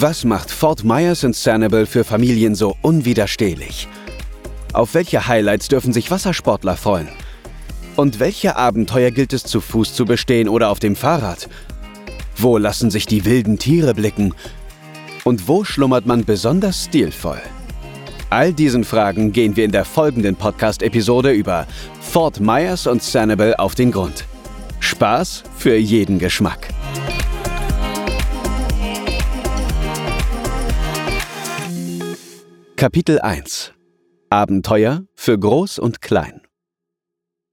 Was macht Fort Myers in Sanibel für Familien so unwiderstehlich? Auf welche Highlights dürfen sich Wassersportler freuen? Und welche Abenteuer gilt es zu Fuß zu bestehen oder auf dem Fahrrad? Wo lassen sich die wilden Tiere blicken? Und wo schlummert man besonders stilvoll? All diesen Fragen gehen wir in der folgenden Podcast-Episode über Fort Myers und Sanibel auf den Grund. Spaß für jeden Geschmack. Kapitel 1 Abenteuer für Groß und Klein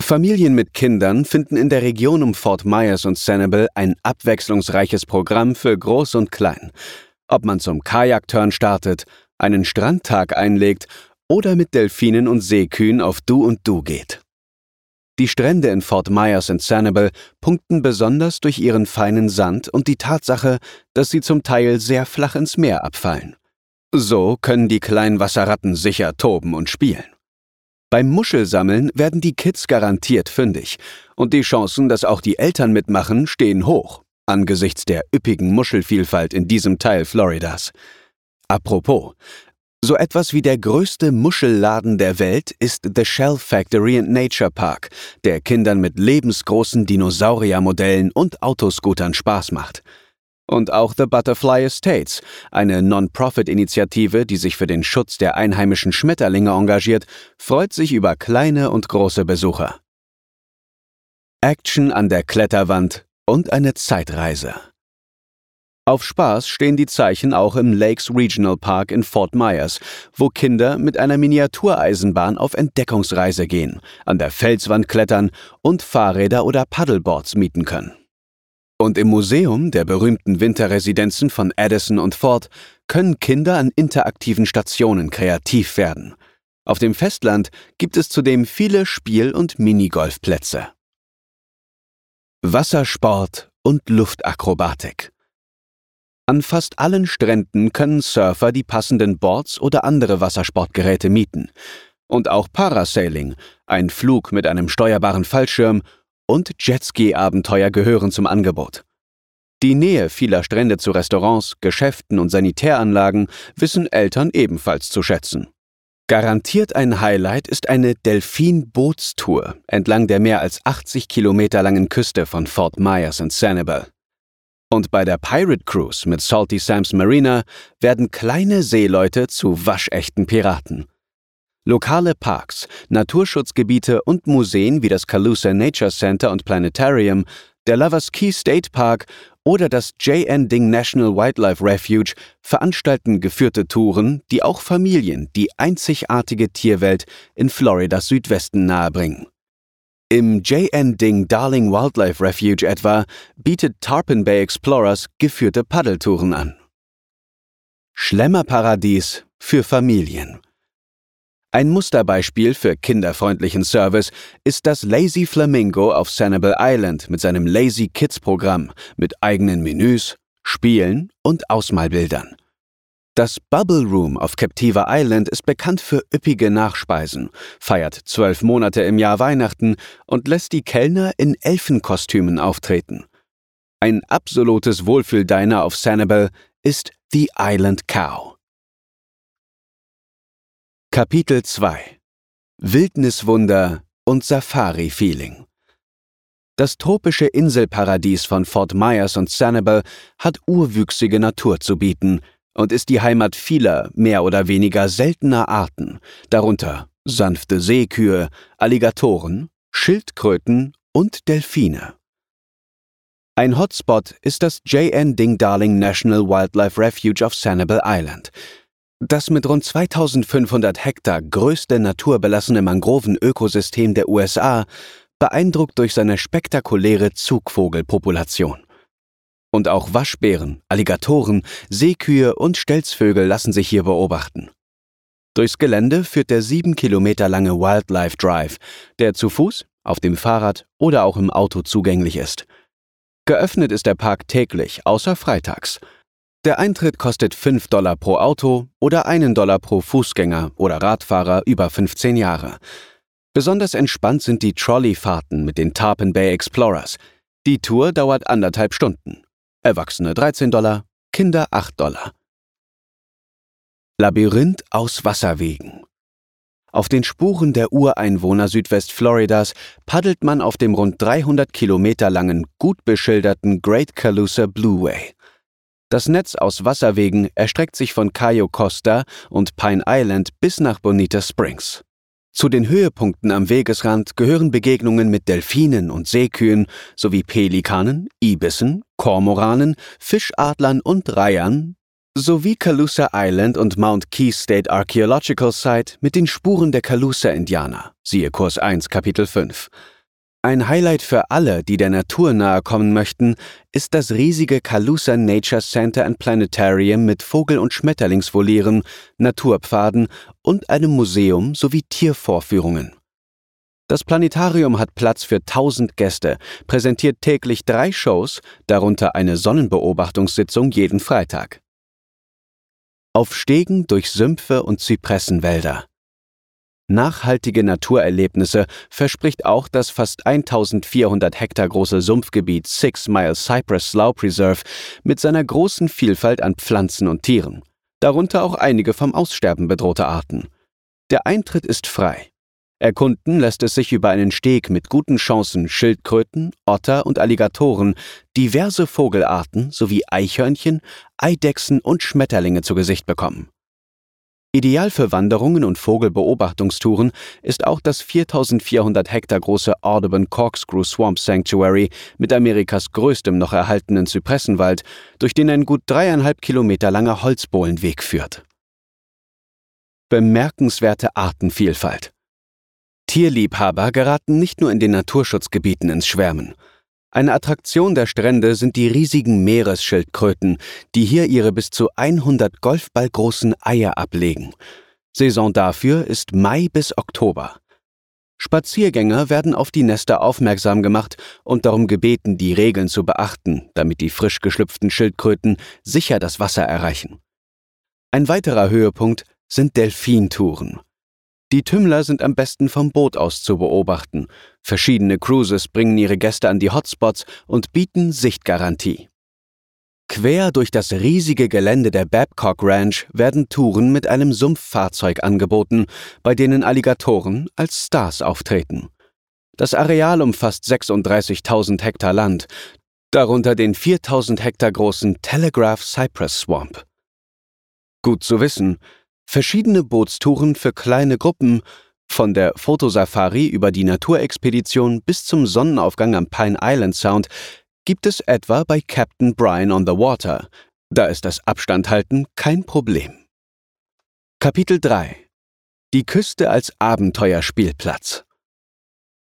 Familien mit Kindern finden in der Region um Fort Myers und Sanibel ein abwechslungsreiches Programm für Groß und Klein. Ob man zum Kajakturn startet, einen Strandtag einlegt oder mit Delfinen und Seekühen auf Du und Du geht. Die Strände in Fort Myers und Sanibel punkten besonders durch ihren feinen Sand und die Tatsache, dass sie zum Teil sehr flach ins Meer abfallen. So können die kleinen Wasserratten sicher toben und spielen. Beim Muschelsammeln werden die Kids garantiert fündig und die Chancen, dass auch die Eltern mitmachen, stehen hoch, angesichts der üppigen Muschelvielfalt in diesem Teil Floridas. Apropos, so etwas wie der größte Muschelladen der Welt ist The Shell Factory and Nature Park, der Kindern mit lebensgroßen Dinosauriermodellen und Autoscootern Spaß macht. Und auch The Butterfly Estates, eine Non-Profit-Initiative, die sich für den Schutz der einheimischen Schmetterlinge engagiert, freut sich über kleine und große Besucher. Action an der Kletterwand und eine Zeitreise. Auf Spaß stehen die Zeichen auch im Lakes Regional Park in Fort Myers, wo Kinder mit einer Miniatureisenbahn auf Entdeckungsreise gehen, an der Felswand klettern und Fahrräder oder Paddleboards mieten können. Und im Museum der berühmten Winterresidenzen von Addison und Ford können Kinder an interaktiven Stationen kreativ werden. Auf dem Festland gibt es zudem viele Spiel- und Minigolfplätze. Wassersport und Luftakrobatik. An fast allen Stränden können Surfer die passenden Boards oder andere Wassersportgeräte mieten. Und auch Parasailing, ein Flug mit einem steuerbaren Fallschirm und Jetski-Abenteuer gehören zum Angebot. Die Nähe vieler Strände zu Restaurants, Geschäften und Sanitäranlagen wissen Eltern ebenfalls zu schätzen. Garantiert ein Highlight ist eine Delfin-Bootstour entlang der mehr als 80 Kilometer langen Küste von Fort Myers und Sanibel. Und bei der Pirate Cruise mit Salty Sam's Marina werden kleine Seeleute zu waschechten Piraten. Lokale Parks, Naturschutzgebiete und Museen wie das Calusa Nature Center und Planetarium, der Lovers Key State Park oder das J.N. Ding National Wildlife Refuge veranstalten geführte Touren, die auch Familien die einzigartige Tierwelt in Floridas Südwesten nahebringen. Im J.N. Ding Darling Wildlife Refuge etwa bietet Tarpon Bay Explorers geführte Paddeltouren an. Schlemmerparadies für Familien. Ein Musterbeispiel für kinderfreundlichen Service ist das Lazy Flamingo auf Sanibel Island mit seinem Lazy Kids Programm mit eigenen Menüs, Spielen und Ausmalbildern. Das Bubble Room auf Captiva Island ist bekannt für üppige Nachspeisen, feiert zwölf Monate im Jahr Weihnachten und lässt die Kellner in Elfenkostümen auftreten. Ein absolutes Wohlfühldiner auf Sanibel ist The Island Cow. Kapitel 2 Wildniswunder und Safari-Feeling Das tropische Inselparadies von Fort Myers und Sanibel hat urwüchsige Natur zu bieten und ist die Heimat vieler, mehr oder weniger seltener Arten, darunter sanfte Seekühe, Alligatoren, Schildkröten und Delfine. Ein Hotspot ist das J.N. Ding Darling National Wildlife Refuge auf Sanibel Island – das mit rund 2500 Hektar größte naturbelassene Mangrovenökosystem der USA beeindruckt durch seine spektakuläre Zugvogelpopulation. Und auch Waschbären, Alligatoren, Seekühe und Stelzvögel lassen sich hier beobachten. Durchs Gelände führt der sieben Kilometer lange Wildlife Drive, der zu Fuß, auf dem Fahrrad oder auch im Auto zugänglich ist. Geöffnet ist der Park täglich, außer freitags – der Eintritt kostet 5 Dollar pro Auto oder 1 Dollar pro Fußgänger oder Radfahrer über 15 Jahre. Besonders entspannt sind die Trolleyfahrten mit den Tarpon Bay Explorers. Die Tour dauert anderthalb Stunden. Erwachsene 13 Dollar, Kinder 8 Dollar. Labyrinth aus Wasserwegen. Auf den Spuren der Ureinwohner Südwestfloridas paddelt man auf dem rund 300 Kilometer langen, gut beschilderten Great Calusa Blueway. Das Netz aus Wasserwegen erstreckt sich von Cayo Costa und Pine Island bis nach Bonita Springs. Zu den Höhepunkten am Wegesrand gehören Begegnungen mit Delfinen und Seekühen sowie Pelikanen, Ibissen, Kormoranen, Fischadlern und Reihern sowie Calusa Island und Mount Keys State Archaeological Site mit den Spuren der Calusa-Indianer. Siehe Kurs 1, Kapitel 5. Ein Highlight für alle, die der Natur nahe kommen möchten, ist das riesige Calusa Nature Center and Planetarium mit Vogel- und Schmetterlingsvolieren, Naturpfaden und einem Museum sowie Tiervorführungen. Das Planetarium hat Platz für 1000 Gäste, präsentiert täglich drei Shows, darunter eine Sonnenbeobachtungssitzung jeden Freitag. Auf Stegen durch Sümpfe und Zypressenwälder. Nachhaltige Naturerlebnisse verspricht auch das fast 1400 Hektar große Sumpfgebiet Six Mile Cypress Slough Preserve mit seiner großen Vielfalt an Pflanzen und Tieren, darunter auch einige vom Aussterben bedrohte Arten. Der Eintritt ist frei. Erkunden lässt es sich über einen Steg mit guten Chancen Schildkröten, Otter und Alligatoren, diverse Vogelarten sowie Eichhörnchen, Eidechsen und Schmetterlinge zu Gesicht bekommen. Ideal für Wanderungen und Vogelbeobachtungstouren ist auch das 4400 Hektar große Audubon Corkscrew Swamp Sanctuary mit Amerikas größtem noch erhaltenen Zypressenwald, durch den ein gut dreieinhalb Kilometer langer Holzbohlenweg führt. Bemerkenswerte Artenvielfalt. Tierliebhaber geraten nicht nur in den Naturschutzgebieten ins Schwärmen. Eine Attraktion der Strände sind die riesigen Meeresschildkröten, die hier ihre bis zu 100 Golfballgroßen Eier ablegen. Saison dafür ist Mai bis Oktober. Spaziergänger werden auf die Nester aufmerksam gemacht und darum gebeten, die Regeln zu beachten, damit die frisch geschlüpften Schildkröten sicher das Wasser erreichen. Ein weiterer Höhepunkt sind Delfintouren. Die Tümmler sind am besten vom Boot aus zu beobachten. Verschiedene Cruises bringen ihre Gäste an die Hotspots und bieten Sichtgarantie. Quer durch das riesige Gelände der Babcock Ranch werden Touren mit einem Sumpffahrzeug angeboten, bei denen Alligatoren als Stars auftreten. Das Areal umfasst 36.000 Hektar Land, darunter den 4.000 Hektar großen Telegraph Cypress Swamp. Gut zu wissen, Verschiedene Bootstouren für kleine Gruppen, von der Fotosafari über die Naturexpedition bis zum Sonnenaufgang am Pine Island Sound, gibt es etwa bei Captain Brian on the Water. Da ist das Abstandhalten kein Problem. Kapitel 3 Die Küste als Abenteuerspielplatz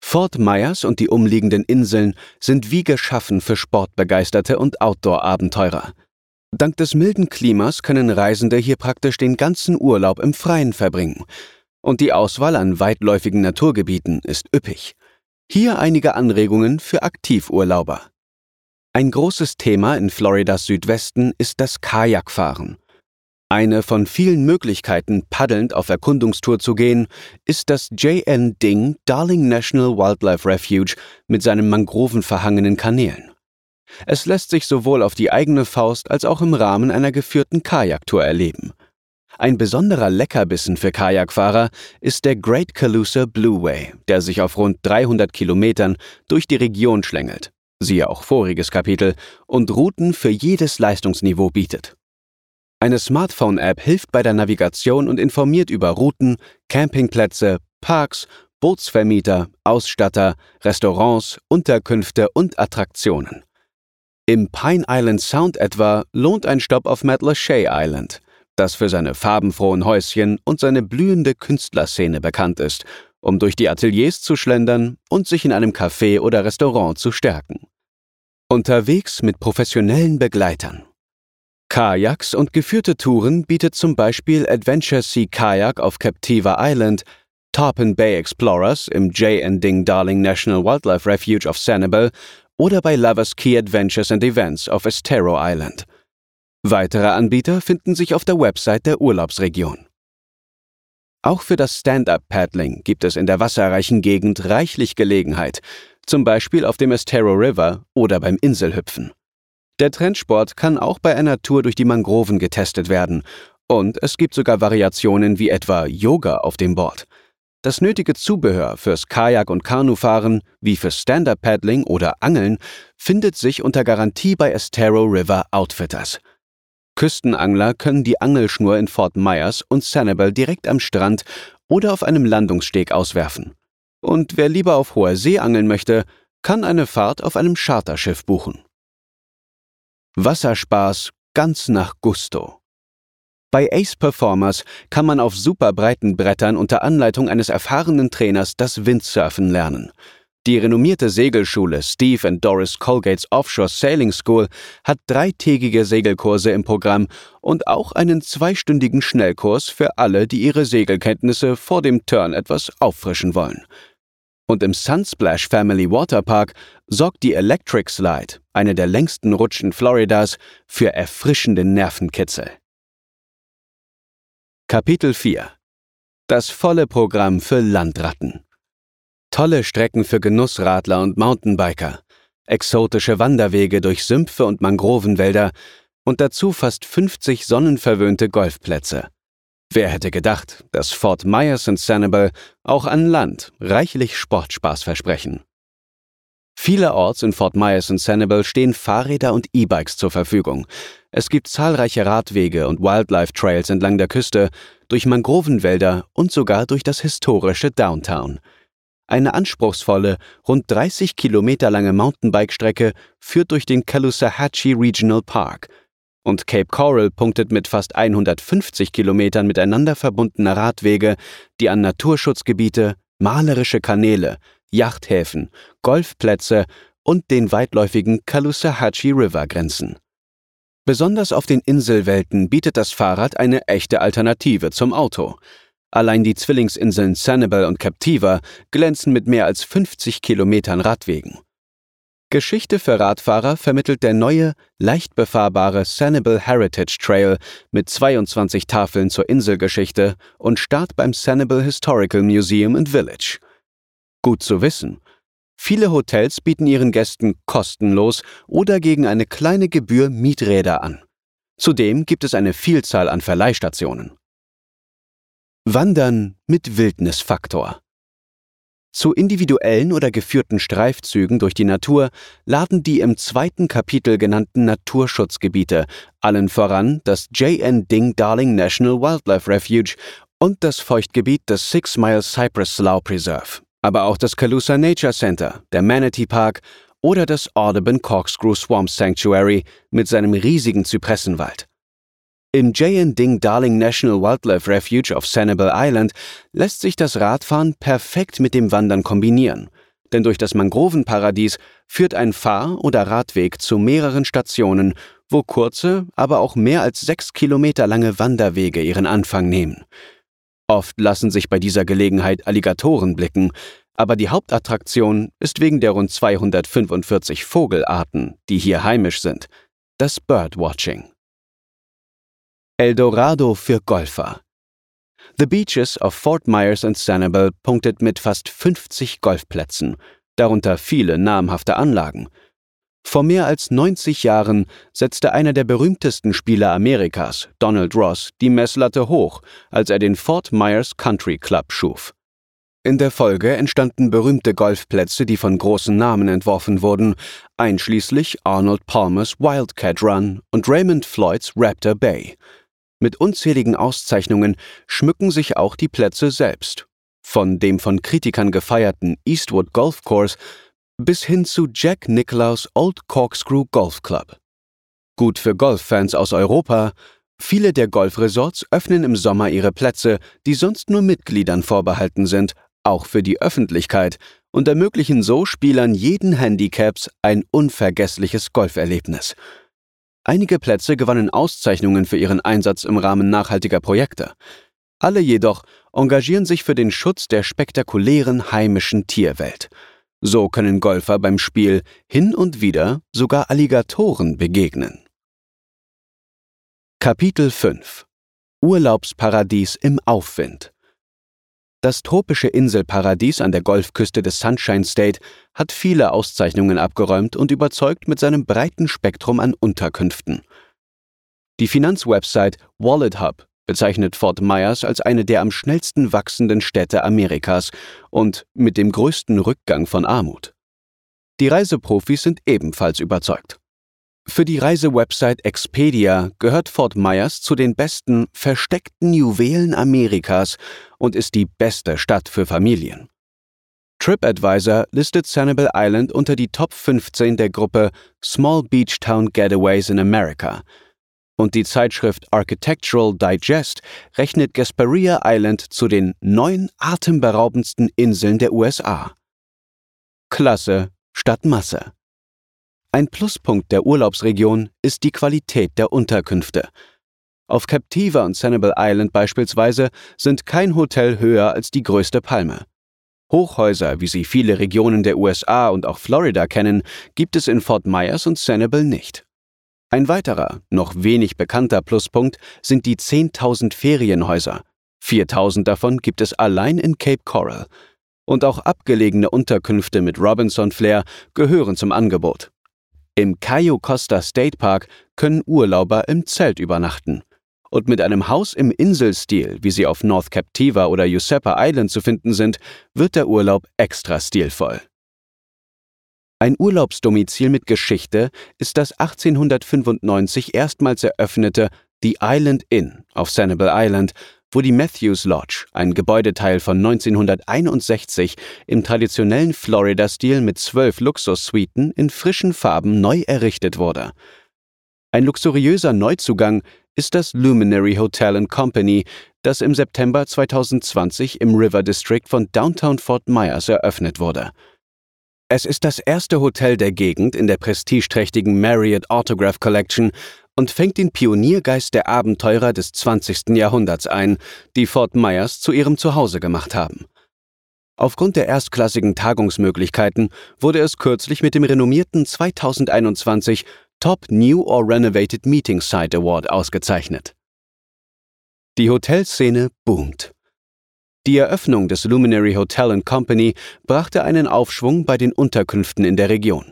Fort Myers und die umliegenden Inseln sind wie geschaffen für Sportbegeisterte und Outdoor-Abenteurer. Dank des milden Klimas können Reisende hier praktisch den ganzen Urlaub im Freien verbringen. Und die Auswahl an weitläufigen Naturgebieten ist üppig. Hier einige Anregungen für Aktivurlauber. Ein großes Thema in Floridas Südwesten ist das Kajakfahren. Eine von vielen Möglichkeiten, paddelnd auf Erkundungstour zu gehen, ist das JN Ding Darling National Wildlife Refuge mit seinen mangrovenverhangenen Kanälen. Es lässt sich sowohl auf die eigene Faust als auch im Rahmen einer geführten Kajaktour erleben. Ein besonderer Leckerbissen für Kajakfahrer ist der Great Calusa Blueway, der sich auf rund 300 Kilometern durch die Region schlängelt, siehe auch voriges Kapitel, und Routen für jedes Leistungsniveau bietet. Eine Smartphone-App hilft bei der Navigation und informiert über Routen, Campingplätze, Parks, Bootsvermieter, Ausstatter, Restaurants, Unterkünfte und Attraktionen. Im Pine Island Sound etwa lohnt ein Stopp auf Matlashay Island, das für seine farbenfrohen Häuschen und seine blühende Künstlerszene bekannt ist, um durch die Ateliers zu schlendern und sich in einem Café oder Restaurant zu stärken. Unterwegs mit professionellen Begleitern. Kajaks und geführte Touren bietet zum Beispiel Adventure Sea Kajak auf Captiva Island, Tarpon Bay Explorers im J. Ding Darling National Wildlife Refuge of Sanibel oder bei Lovers Key Adventures and Events auf Estero Island. Weitere Anbieter finden sich auf der Website der Urlaubsregion. Auch für das Stand-up-Paddling gibt es in der wasserreichen Gegend reichlich Gelegenheit, zum Beispiel auf dem Estero River oder beim Inselhüpfen. Der Trendsport kann auch bei einer Tour durch die Mangroven getestet werden Und es gibt sogar Variationen wie etwa Yoga auf dem Board. Das nötige Zubehör fürs Kajak- und Kanufahren, wie fürs Stand-Up-Paddling oder Angeln, findet sich unter Garantie bei Estero River Outfitters. Küstenangler können die Angelschnur in Fort Myers und Sanibel direkt am Strand oder auf einem Landungssteg auswerfen. Und wer lieber auf hoher See angeln möchte, kann eine Fahrt auf einem Charterschiff buchen. Wasserspaß ganz nach Gusto. Bei Ace Performers kann man auf superbreiten Brettern unter Anleitung eines erfahrenen Trainers das Windsurfen lernen. Die renommierte Segelschule Steve and Doris Colgates Offshore Sailing School hat dreitägige Segelkurse im Programm und auch einen zweistündigen Schnellkurs für alle, die ihre Segelkenntnisse vor dem Turn etwas auffrischen wollen. Und im Sunsplash Family Waterpark sorgt die Electric Slide, eine der längsten Rutschen Floridas, für erfrischenden Nervenkitzel. Kapitel 4 Das volle Programm für Landratten. Tolle Strecken für Genussradler und Mountainbiker, exotische Wanderwege durch Sümpfe und Mangrovenwälder und dazu fast 50 sonnenverwöhnte Golfplätze. Wer hätte gedacht, dass Fort Myers und Sanibel auch an Land reichlich Sportspaß versprechen? Vielerorts in Fort Myers und Sanibel stehen Fahrräder und E-Bikes zur Verfügung. Es gibt zahlreiche Radwege und Wildlife Trails entlang der Küste, durch Mangrovenwälder und sogar durch das historische Downtown. Eine anspruchsvolle, rund 30 Kilometer lange Mountainbike-Strecke führt durch den Caloosahatchee Regional Park und Cape Coral punktet mit fast 150 Kilometern miteinander verbundener Radwege, die an Naturschutzgebiete, malerische Kanäle, Yachthäfen, Golfplätze und den weitläufigen Caloosahatchee River grenzen. Besonders auf den Inselwelten bietet das Fahrrad eine echte Alternative zum Auto. Allein die Zwillingsinseln Sanibel und Captiva glänzen mit mehr als 50 Kilometern Radwegen. Geschichte für Radfahrer vermittelt der neue, leicht befahrbare Sanibel Heritage Trail mit 22 Tafeln zur Inselgeschichte und Start beim Sanibel Historical Museum and Village. Gut zu wissen. Viele Hotels bieten ihren Gästen kostenlos oder gegen eine kleine Gebühr Mieträder an. Zudem gibt es eine Vielzahl an Verleihstationen. Wandern mit Wildnisfaktor. Zu individuellen oder geführten Streifzügen durch die Natur laden die im zweiten Kapitel genannten Naturschutzgebiete, allen voran das J.N. Ding Darling National Wildlife Refuge und das Feuchtgebiet des Six Mile Cypress Slough Preserve aber auch das Calusa Nature Center, der Manatee Park oder das Audubon Corkscrew Swamp Sanctuary mit seinem riesigen Zypressenwald. Im J. Ding Darling National Wildlife Refuge auf Sanibel Island lässt sich das Radfahren perfekt mit dem Wandern kombinieren, denn durch das Mangrovenparadies führt ein Fahr- oder Radweg zu mehreren Stationen, wo kurze, aber auch mehr als sechs Kilometer lange Wanderwege ihren Anfang nehmen. Oft lassen sich bei dieser Gelegenheit Alligatoren blicken, aber die Hauptattraktion ist wegen der rund 245 Vogelarten, die hier heimisch sind, das Birdwatching. Eldorado für Golfer. The Beaches of Fort Myers and Sanibel punktet mit fast 50 Golfplätzen, darunter viele namhafte Anlagen – vor mehr als 90 Jahren setzte einer der berühmtesten Spieler Amerikas, Donald Ross, die Messlatte hoch, als er den Fort Myers Country Club schuf. In der Folge entstanden berühmte Golfplätze, die von großen Namen entworfen wurden, einschließlich Arnold Palmers Wildcat Run und Raymond Floyds Raptor Bay. Mit unzähligen Auszeichnungen schmücken sich auch die Plätze selbst. Von dem von Kritikern gefeierten Eastwood Golf Course bis hin zu Jack Nicklaus Old Corkscrew Golf Club. Gut für Golffans aus Europa, viele der Golfresorts öffnen im Sommer ihre Plätze, die sonst nur Mitgliedern vorbehalten sind, auch für die Öffentlichkeit und ermöglichen so Spielern jeden Handicaps ein unvergessliches Golferlebnis. Einige Plätze gewannen Auszeichnungen für ihren Einsatz im Rahmen nachhaltiger Projekte. Alle jedoch engagieren sich für den Schutz der spektakulären heimischen Tierwelt. So können Golfer beim Spiel hin und wieder sogar Alligatoren begegnen. Kapitel 5 Urlaubsparadies im Aufwind Das tropische Inselparadies an der Golfküste des Sunshine State hat viele Auszeichnungen abgeräumt und überzeugt mit seinem breiten Spektrum an Unterkünften. Die Finanzwebsite WalletHub bezeichnet Fort Myers als eine der am schnellsten wachsenden Städte Amerikas und mit dem größten Rückgang von Armut. Die Reiseprofis sind ebenfalls überzeugt. Für die Reisewebsite Expedia gehört Fort Myers zu den besten versteckten Juwelen Amerikas und ist die beste Stadt für Familien. TripAdvisor listet Sanibel Island unter die Top 15 der Gruppe Small Beach Town Getaways in America. Und die Zeitschrift Architectural Digest rechnet Gasparilla Island zu den neun atemberaubendsten Inseln der USA. Klasse statt Masse. Ein Pluspunkt der Urlaubsregion ist die Qualität der Unterkünfte. Auf Captiva und Sanibel Island beispielsweise sind kein Hotel höher als die größte Palme. Hochhäuser, wie sie viele Regionen der USA und auch Florida kennen, gibt es in Fort Myers und Sanibel nicht. Ein weiterer, noch wenig bekannter Pluspunkt sind die 10.000 Ferienhäuser. 4.000 davon gibt es allein in Cape Coral. Und auch abgelegene Unterkünfte mit Robinson Flair gehören zum Angebot. Im Cayo Costa State Park können Urlauber im Zelt übernachten und mit einem Haus im Inselstil, wie sie auf North Captiva oder Giuseppe Island zu finden sind, wird der Urlaub extra stilvoll. Ein Urlaubsdomizil mit Geschichte ist das 1895 erstmals eröffnete The Island Inn auf Sanibel Island, wo die Matthews Lodge, ein Gebäudeteil von 1961, im traditionellen Florida-Stil mit zwölf Luxussuiten in frischen Farben neu errichtet wurde. Ein luxuriöser Neuzugang ist das Luminary Hotel Company, das im September 2020 im River District von Downtown Fort Myers eröffnet wurde. Es ist das erste Hotel der Gegend in der prestigeträchtigen Marriott Autograph Collection und fängt den Pioniergeist der Abenteurer des 20. Jahrhunderts ein, die Fort Myers zu ihrem Zuhause gemacht haben. Aufgrund der erstklassigen Tagungsmöglichkeiten wurde es kürzlich mit dem renommierten 2021 Top New or Renovated Meeting Site Award ausgezeichnet. Die Hotelszene boomt. Die Eröffnung des Luminary Hotel Company brachte einen Aufschwung bei den Unterkünften in der Region.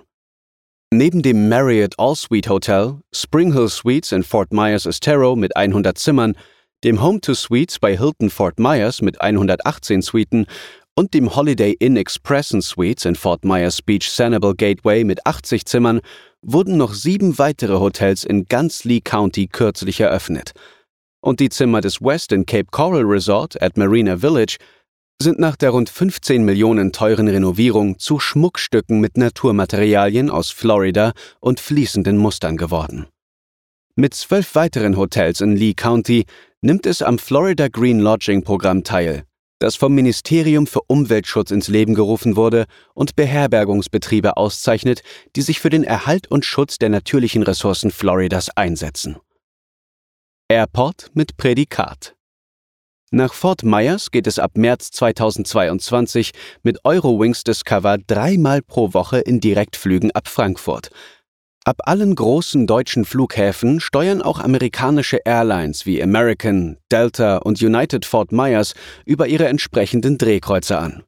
Neben dem Marriott All-Suite Hotel, Spring Hill Suites in Fort Myers Estero mit 100 Zimmern, dem Home to Suites bei Hilton Fort Myers mit 118 Suiten und dem Holiday Inn Express Suites in Fort Myers Beach Sanibel Gateway mit 80 Zimmern wurden noch sieben weitere Hotels in ganz Lee County kürzlich eröffnet. Und die Zimmer des Westin Cape Coral Resort at Marina Village sind nach der rund 15 Millionen teuren Renovierung zu Schmuckstücken mit Naturmaterialien aus Florida und fließenden Mustern geworden. Mit zwölf weiteren Hotels in Lee County nimmt es am Florida Green Lodging Programm teil, das vom Ministerium für Umweltschutz ins Leben gerufen wurde und Beherbergungsbetriebe auszeichnet, die sich für den Erhalt und Schutz der natürlichen Ressourcen Floridas einsetzen. Airport mit Prädikat nach Fort Myers geht es ab März 2022 mit Eurowings Discover dreimal pro Woche in Direktflügen ab Frankfurt. Ab allen großen deutschen Flughäfen steuern auch amerikanische Airlines wie American, Delta und United Fort Myers über ihre entsprechenden Drehkreuze an.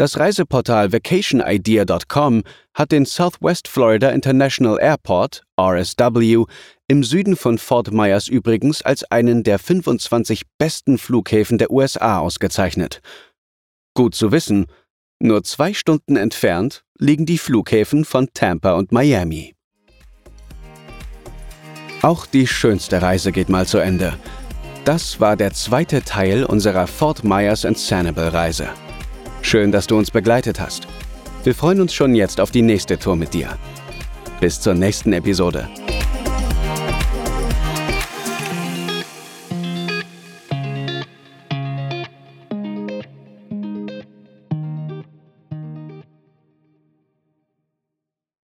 Das Reiseportal vacationidea.com hat den Southwest Florida International Airport, RSW, im Süden von Fort Myers übrigens als einen der 25 besten Flughäfen der USA ausgezeichnet. Gut zu wissen, nur zwei Stunden entfernt liegen die Flughäfen von Tampa und Miami. Auch die schönste Reise geht mal zu Ende. Das war der zweite Teil unserer Fort Myers Sanibel Reise. Schön, dass du uns begleitet hast. Wir freuen uns schon jetzt auf die nächste Tour mit dir. Bis zur nächsten Episode.